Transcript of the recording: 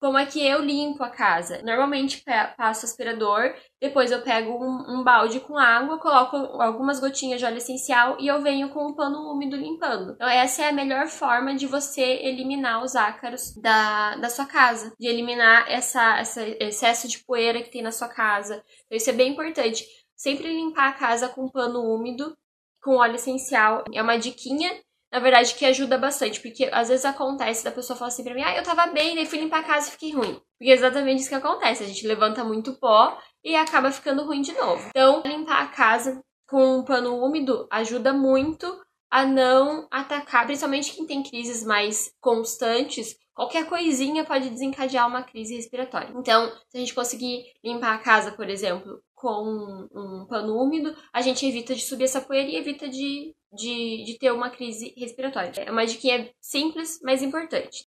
como é que eu limpo a casa? Normalmente passo aspirador, depois eu pego um, um, balde com água, coloco algumas gotinhas de óleo essencial e eu venho com um pano úmido limpando. Então, essa é a melhor forma de você eliminar os ácaros da, da sua casa, de eliminar essa, essa excesso de poeira que tem na sua casa. Então, isso é bem importante. Sempre limpar a casa com pano úmido, com óleo essencial. É uma diquinha na verdade, que ajuda bastante, porque às vezes acontece da pessoa falar assim pra mim, ah, eu tava bem, daí fui limpar a casa e fiquei ruim. Porque é exatamente isso que acontece, a gente levanta muito pó e acaba ficando ruim de novo. Então, limpar a casa com um pano úmido ajuda muito a não atacar, principalmente quem tem crises mais constantes, qualquer coisinha pode desencadear uma crise respiratória. Então, se a gente conseguir limpar a casa, por exemplo, com um pano úmido, a gente evita de subir essa poeira e evita de, de, de ter uma crise respiratória. É uma dica simples, mas importante.